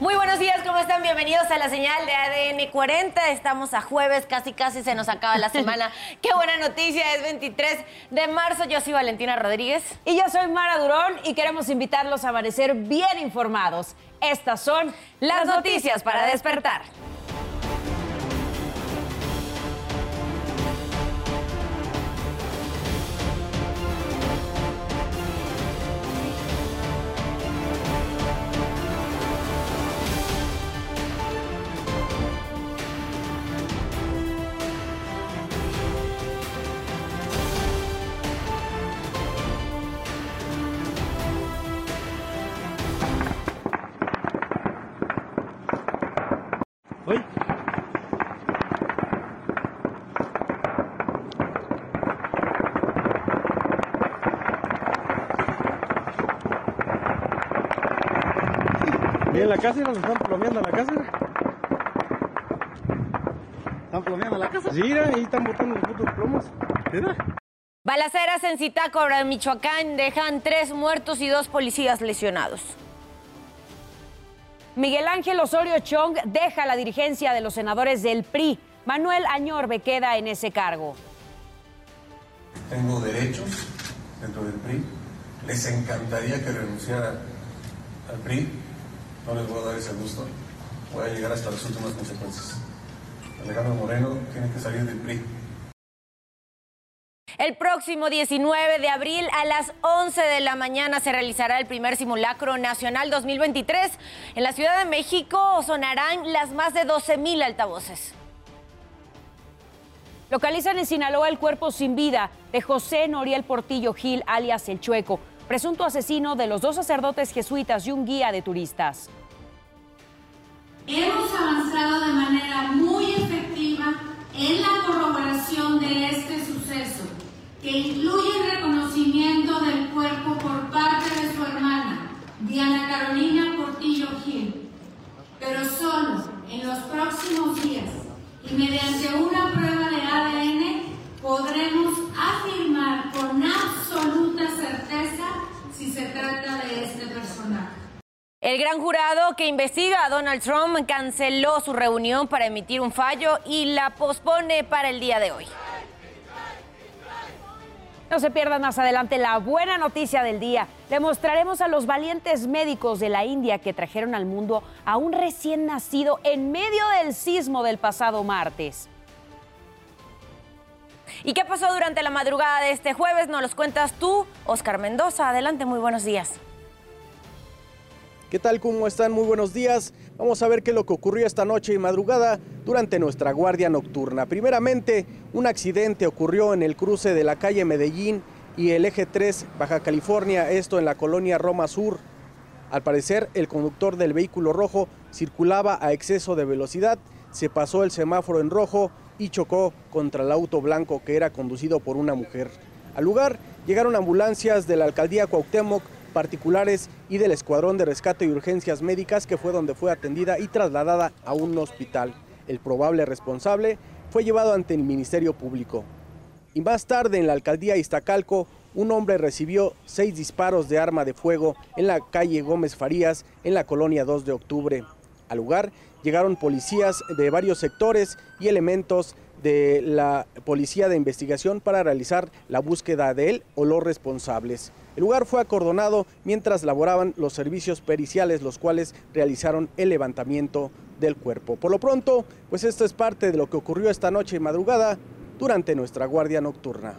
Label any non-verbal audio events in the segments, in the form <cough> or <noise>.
Muy buenos días, ¿cómo están? Bienvenidos a la señal de ADN 40. Estamos a jueves, casi casi se nos acaba la semana. <laughs> Qué buena noticia, es 23 de marzo. Yo soy Valentina Rodríguez. Y yo soy Mara Durón y queremos invitarlos a amanecer bien informados. Estas son las noticias para despertar. La casa, nos están plomeando la casa. Están plomeando la casa. Sí, mira, ahí están botando los putos plomos. Mira. Balaceras en Zitácuaro, Michoacán, dejan tres muertos y dos policías lesionados. Miguel Ángel Osorio Chong deja la dirigencia de los senadores del PRI. Manuel Añorbe queda en ese cargo. Tengo derechos dentro del PRI. Les encantaría que renunciara al PRI. No les voy a dar ese gusto. Voy a llegar hasta las últimas consecuencias. Alejandro Moreno tiene que salir del PRI. El próximo 19 de abril a las 11 de la mañana se realizará el primer simulacro nacional 2023. En la Ciudad de México sonarán las más de 12 mil altavoces. Localizan en Sinaloa el cuerpo sin vida de José Noriel Portillo Gil, alias El Chueco, presunto asesino de los dos sacerdotes jesuitas y un guía de turistas. Hemos avanzado de manera muy efectiva en la corroboración de este suceso, que incluye el reconocimiento del cuerpo por parte de su hermana, Diana Carolina Portillo Gil, pero solo en los próximos días y mediante una prueba de ADN podremos afirmar con absoluta certeza si se trata de este personaje. El que investiga a Donald Trump canceló su reunión para emitir un fallo y la pospone para el día de hoy. No se pierdan más adelante la buena noticia del día. Le mostraremos a los valientes médicos de la India que trajeron al mundo a un recién nacido en medio del sismo del pasado martes. ¿Y qué pasó durante la madrugada de este jueves? Nos los cuentas tú, Oscar Mendoza. Adelante, muy buenos días. ¿Qué tal? ¿Cómo están? Muy buenos días. Vamos a ver qué es lo que ocurrió esta noche y madrugada durante nuestra guardia nocturna. Primeramente, un accidente ocurrió en el cruce de la calle Medellín y el eje 3 Baja California, esto en la colonia Roma Sur. Al parecer, el conductor del vehículo rojo circulaba a exceso de velocidad, se pasó el semáforo en rojo y chocó contra el auto blanco que era conducido por una mujer. Al lugar llegaron ambulancias de la alcaldía Cuauhtémoc particulares y del Escuadrón de Rescate y Urgencias Médicas, que fue donde fue atendida y trasladada a un hospital. El probable responsable fue llevado ante el Ministerio Público. Y más tarde, en la alcaldía Iztacalco, un hombre recibió seis disparos de arma de fuego en la calle Gómez Farías, en la colonia 2 de octubre. Al lugar llegaron policías de varios sectores y elementos de la Policía de Investigación para realizar la búsqueda de él o los responsables. El lugar fue acordonado mientras laboraban los servicios periciales, los cuales realizaron el levantamiento del cuerpo. Por lo pronto, pues esto es parte de lo que ocurrió esta noche y madrugada durante nuestra guardia nocturna.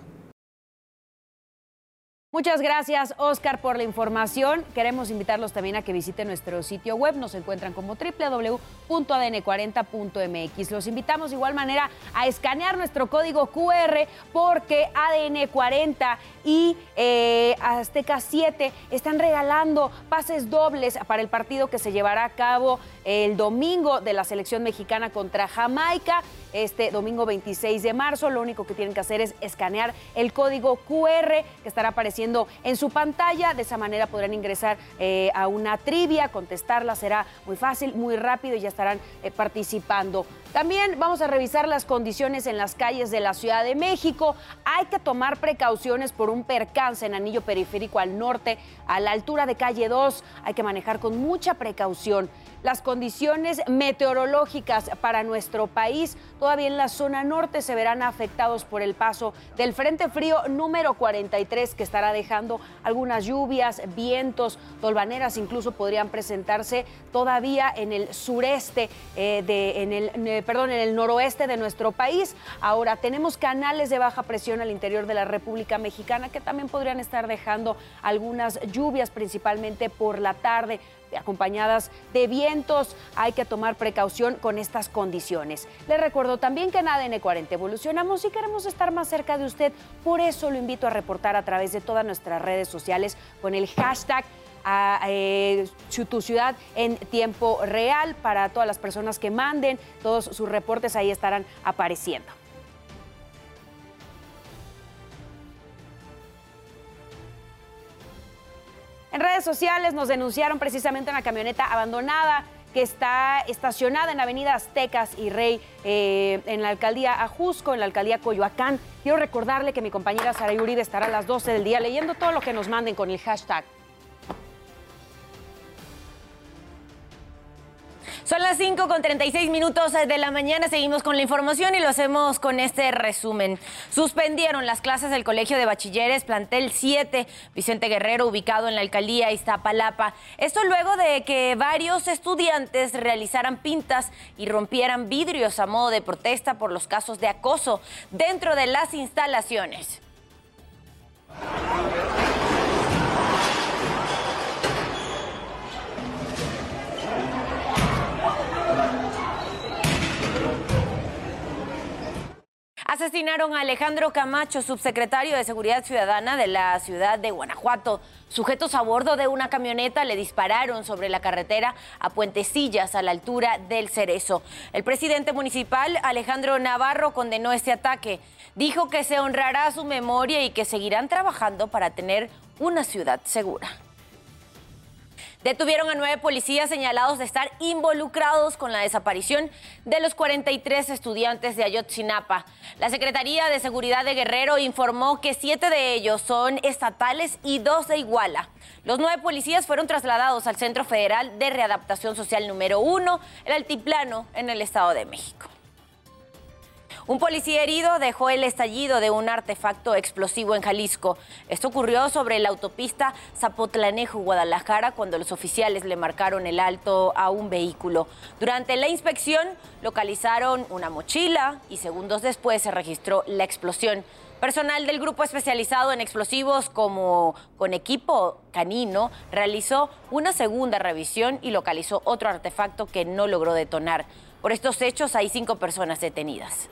Muchas gracias, Oscar, por la información. Queremos invitarlos también a que visiten nuestro sitio web. Nos encuentran como www.adn40.mx. Los invitamos de igual manera a escanear nuestro código QR porque ADN 40 y eh, Azteca 7 están regalando pases dobles para el partido que se llevará a cabo el domingo de la selección mexicana contra Jamaica, este domingo 26 de marzo. Lo único que tienen que hacer es escanear el código QR que estará apareciendo en su pantalla. De esa manera podrán ingresar eh, a una trivia, contestarla será muy fácil, muy rápido y ya estarán eh, participando. También vamos a revisar las condiciones en las calles de la Ciudad de México. Hay que tomar precauciones por un percance en anillo periférico al norte, a la altura de calle 2. Hay que manejar con mucha precaución. Las condiciones meteorológicas para nuestro país. Todavía en la zona norte se verán afectados por el paso del Frente Frío número 43 que estará dejando algunas lluvias, vientos, tolvaneras incluso podrían presentarse todavía en el sureste, eh, de, en el, eh, perdón, en el noroeste de nuestro país. Ahora tenemos canales de baja presión al interior de la República Mexicana que también podrían estar dejando algunas lluvias, principalmente por la tarde acompañadas de vientos. Hay que tomar precaución con estas condiciones. Le recuerdo también que en ADN 40 evolucionamos y queremos estar más cerca de usted. Por eso lo invito a reportar a través de todas nuestras redes sociales con el hashtag a eh, tu ciudad en tiempo real para todas las personas que manden todos sus reportes ahí estarán apareciendo. Sociales nos denunciaron precisamente una camioneta abandonada que está estacionada en la avenida Aztecas y Rey, eh, en la alcaldía Ajusco, en la alcaldía Coyoacán. Quiero recordarle que mi compañera Sara Uribe estará a las 12 del día leyendo todo lo que nos manden con el hashtag Son las 5 con 36 minutos de la mañana. Seguimos con la información y lo hacemos con este resumen. Suspendieron las clases del Colegio de Bachilleres Plantel 7, Vicente Guerrero, ubicado en la alcaldía Iztapalapa. Esto luego de que varios estudiantes realizaran pintas y rompieran vidrios a modo de protesta por los casos de acoso dentro de las instalaciones. Asesinaron a Alejandro Camacho, subsecretario de Seguridad Ciudadana de la ciudad de Guanajuato. Sujetos a bordo de una camioneta le dispararon sobre la carretera a Puentecillas, a la altura del Cerezo. El presidente municipal, Alejandro Navarro, condenó este ataque. Dijo que se honrará su memoria y que seguirán trabajando para tener una ciudad segura. Detuvieron a nueve policías señalados de estar involucrados con la desaparición de los 43 estudiantes de Ayotzinapa. La Secretaría de Seguridad de Guerrero informó que siete de ellos son estatales y dos de Iguala. Los nueve policías fueron trasladados al Centro Federal de Readaptación Social número uno, el Altiplano, en el Estado de México. Un policía herido dejó el estallido de un artefacto explosivo en Jalisco. Esto ocurrió sobre la autopista Zapotlanejo-Guadalajara cuando los oficiales le marcaron el alto a un vehículo. Durante la inspección localizaron una mochila y segundos después se registró la explosión. Personal del grupo especializado en explosivos como con equipo canino realizó una segunda revisión y localizó otro artefacto que no logró detonar. Por estos hechos hay cinco personas detenidas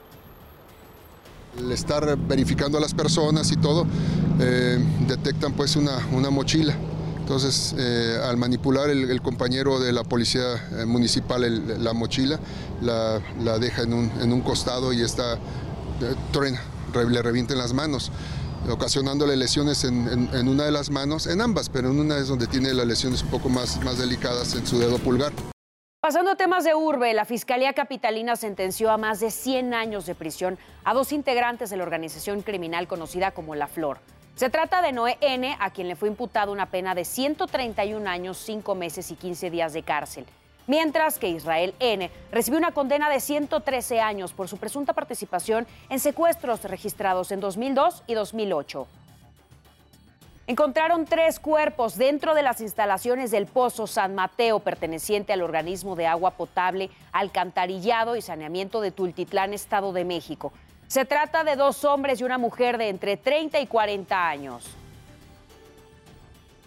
el estar verificando a las personas y todo, eh, detectan pues una, una mochila. Entonces, eh, al manipular el, compañero de la policía eh, municipal la mochila, la, deja en un, en un, costado y está, truena, le revienta en las manos, ocasionándole lesiones en, en, una de las manos, en ambas, pero en una es donde tiene las lesiones un poco más, más delicadas en su dedo pulgar. Pasando a temas de urbe, la Fiscalía Capitalina sentenció a más de 100 años de prisión a dos integrantes de la organización criminal conocida como La Flor. Se trata de Noé N., a quien le fue imputada una pena de 131 años, 5 meses y 15 días de cárcel, mientras que Israel N. recibió una condena de 113 años por su presunta participación en secuestros registrados en 2002 y 2008. Encontraron tres cuerpos dentro de las instalaciones del Pozo San Mateo, perteneciente al organismo de agua potable, alcantarillado y saneamiento de Tultitlán, Estado de México. Se trata de dos hombres y una mujer de entre 30 y 40 años.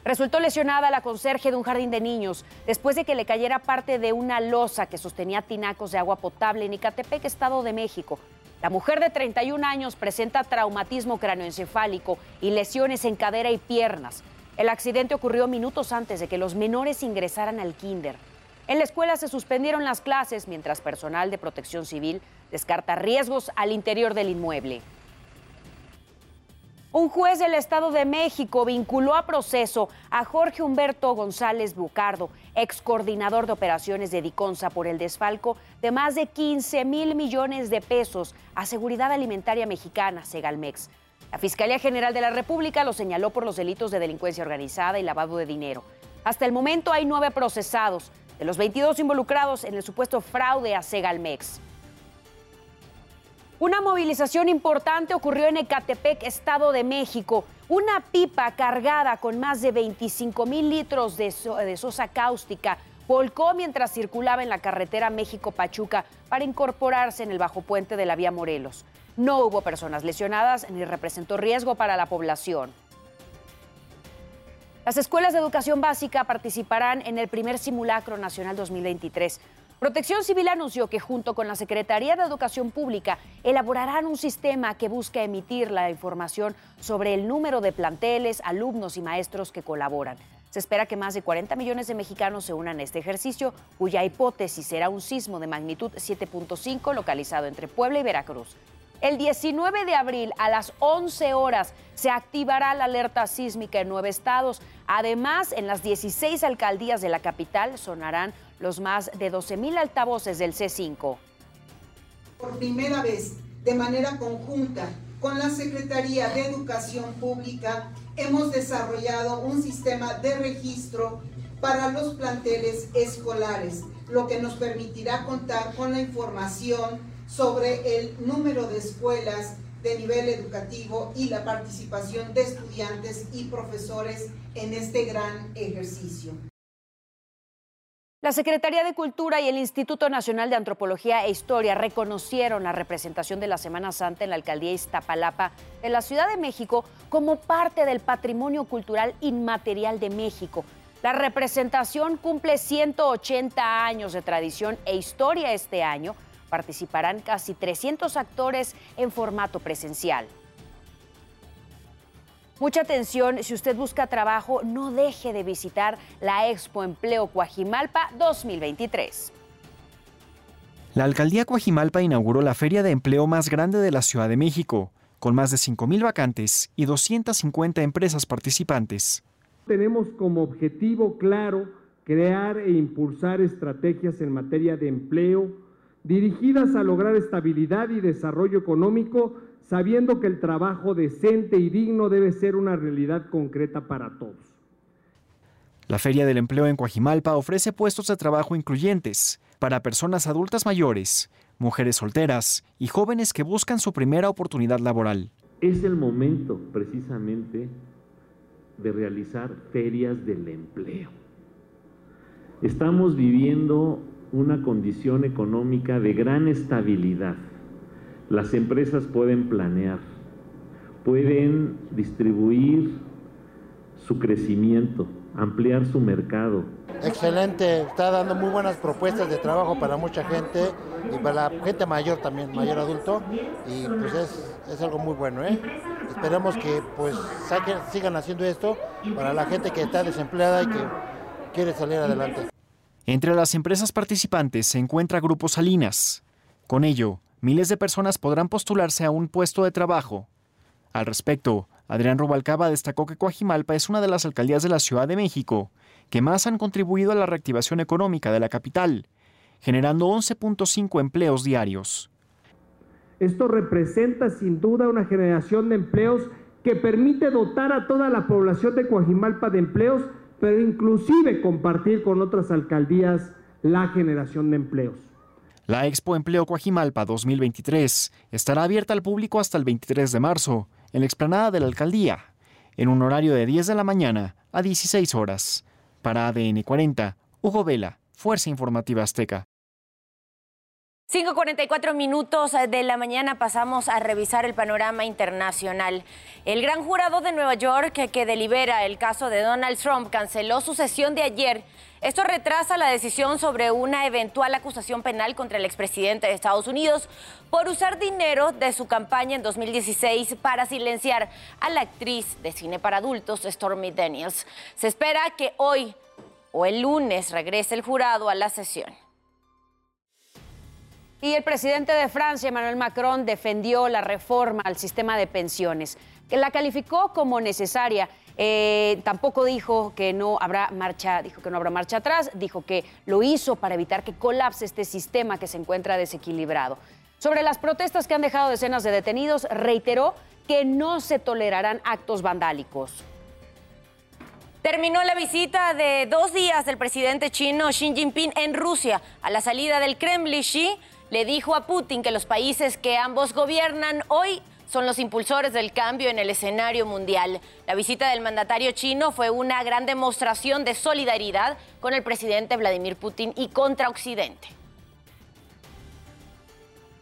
Resultó lesionada la conserje de un jardín de niños después de que le cayera parte de una losa que sostenía tinacos de agua potable en Icatepec, Estado de México. La mujer de 31 años presenta traumatismo cráneoencefálico y lesiones en cadera y piernas. El accidente ocurrió minutos antes de que los menores ingresaran al kinder. En la escuela se suspendieron las clases mientras personal de protección civil descarta riesgos al interior del inmueble. Un juez del Estado de México vinculó a proceso a Jorge Humberto González Bucardo, ex coordinador de operaciones de Diconsa, por el desfalco de más de 15 mil millones de pesos a Seguridad Alimentaria Mexicana, Segalmex. La Fiscalía General de la República lo señaló por los delitos de delincuencia organizada y lavado de dinero. Hasta el momento hay nueve procesados. de los 22 involucrados en el supuesto fraude a Segalmex. Una movilización importante ocurrió en Ecatepec, Estado de México. Una pipa cargada con más de 25 mil litros de, de sosa cáustica volcó mientras circulaba en la carretera México-Pachuca para incorporarse en el bajo puente de la vía Morelos. No hubo personas lesionadas ni representó riesgo para la población. Las escuelas de educación básica participarán en el primer simulacro nacional 2023. Protección Civil anunció que junto con la Secretaría de Educación Pública elaborarán un sistema que busca emitir la información sobre el número de planteles, alumnos y maestros que colaboran. Se espera que más de 40 millones de mexicanos se unan a este ejercicio, cuya hipótesis será un sismo de magnitud 7.5 localizado entre Puebla y Veracruz. El 19 de abril a las 11 horas se activará la alerta sísmica en nueve estados. Además, en las 16 alcaldías de la capital sonarán los más de 12 mil altavoces del C5. Por primera vez, de manera conjunta, con la Secretaría de Educación Pública, hemos desarrollado un sistema de registro para los planteles escolares, lo que nos permitirá contar con la información sobre el número de escuelas de nivel educativo y la participación de estudiantes y profesores en este gran ejercicio. La Secretaría de Cultura y el Instituto Nacional de Antropología e Historia reconocieron la representación de la Semana Santa en la alcaldía Iztapalapa de la Ciudad de México como parte del patrimonio cultural inmaterial de México. La representación cumple 180 años de tradición e historia este año participarán casi 300 actores en formato presencial. Mucha atención, si usted busca trabajo, no deje de visitar la Expo Empleo Coajimalpa 2023. La alcaldía Coajimalpa inauguró la feria de empleo más grande de la Ciudad de México, con más de 5.000 vacantes y 250 empresas participantes. Tenemos como objetivo claro crear e impulsar estrategias en materia de empleo, dirigidas a lograr estabilidad y desarrollo económico, sabiendo que el trabajo decente y digno debe ser una realidad concreta para todos. La Feria del Empleo en Coajimalpa ofrece puestos de trabajo incluyentes para personas adultas mayores, mujeres solteras y jóvenes que buscan su primera oportunidad laboral. Es el momento precisamente de realizar ferias del empleo. Estamos viviendo una condición económica de gran estabilidad. Las empresas pueden planear, pueden distribuir su crecimiento, ampliar su mercado. Excelente, está dando muy buenas propuestas de trabajo para mucha gente y para la gente mayor también, mayor adulto, y pues es, es algo muy bueno, ¿eh? Esperemos que pues sigan haciendo esto para la gente que está desempleada y que quiere salir adelante. Entre las empresas participantes se encuentra Grupo Salinas. Con ello, miles de personas podrán postularse a un puesto de trabajo. Al respecto, Adrián Rubalcaba destacó que Coajimalpa es una de las alcaldías de la Ciudad de México que más han contribuido a la reactivación económica de la capital, generando 11.5 empleos diarios. Esto representa sin duda una generación de empleos que permite dotar a toda la población de Coajimalpa de empleos pero inclusive compartir con otras alcaldías la generación de empleos. La Expo Empleo Coajimalpa 2023 estará abierta al público hasta el 23 de marzo en la explanada de la alcaldía, en un horario de 10 de la mañana a 16 horas. Para ADN 40, Hugo Vela, Fuerza Informativa Azteca. 5.44 minutos de la mañana pasamos a revisar el panorama internacional. El gran jurado de Nueva York que, delibera el caso de Donald Trump canceló su sesión de ayer. Esto retrasa la decisión sobre una eventual acusación penal contra el expresidente de Estados Unidos por usar dinero de su campaña en 2016 para silenciar a la actriz de cine para adultos Stormy Daniels. Se espera que hoy o el lunes regrese el jurado a la sesión. Y el presidente de Francia, Emmanuel Macron, defendió la reforma al sistema de pensiones, la calificó como necesaria. Eh, tampoco dijo que no habrá marcha, dijo que no habrá marcha atrás, dijo que lo hizo para evitar que colapse este sistema que se encuentra desequilibrado. Sobre las protestas que han dejado decenas de detenidos, reiteró que no se tolerarán actos vandálicos. Terminó la visita de dos días del presidente chino Xi Jinping en Rusia. A la salida del Kremlin, Xi le dijo a Putin que los países que ambos gobiernan hoy son los impulsores del cambio en el escenario mundial. La visita del mandatario chino fue una gran demostración de solidaridad con el presidente Vladimir Putin y contra Occidente.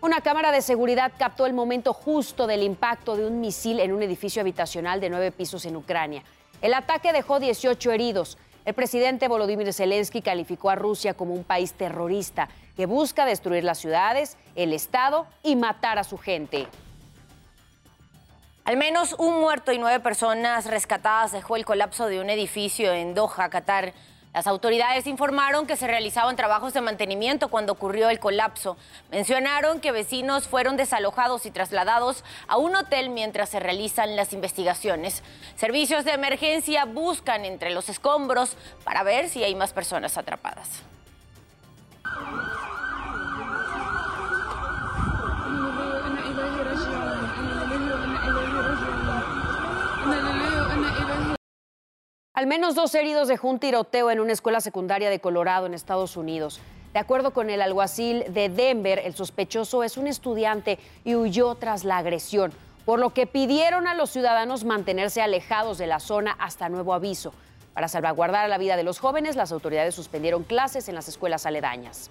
Una cámara de seguridad captó el momento justo del impacto de un misil en un edificio habitacional de nueve pisos en Ucrania. El ataque dejó 18 heridos. El presidente Volodymyr Zelensky calificó a Rusia como un país terrorista que busca destruir las ciudades, el Estado y matar a su gente. Al menos un muerto y nueve personas rescatadas dejó el colapso de un edificio en Doha, Qatar. Las autoridades informaron que se realizaban trabajos de mantenimiento cuando ocurrió el colapso. Mencionaron que vecinos fueron desalojados y trasladados a un hotel mientras se realizan las investigaciones. Servicios de emergencia buscan entre los escombros para ver si hay más personas atrapadas. Al menos dos heridos dejó un tiroteo en una escuela secundaria de Colorado, en Estados Unidos. De acuerdo con el alguacil de Denver, el sospechoso es un estudiante y huyó tras la agresión, por lo que pidieron a los ciudadanos mantenerse alejados de la zona hasta nuevo aviso. Para salvaguardar la vida de los jóvenes, las autoridades suspendieron clases en las escuelas aledañas.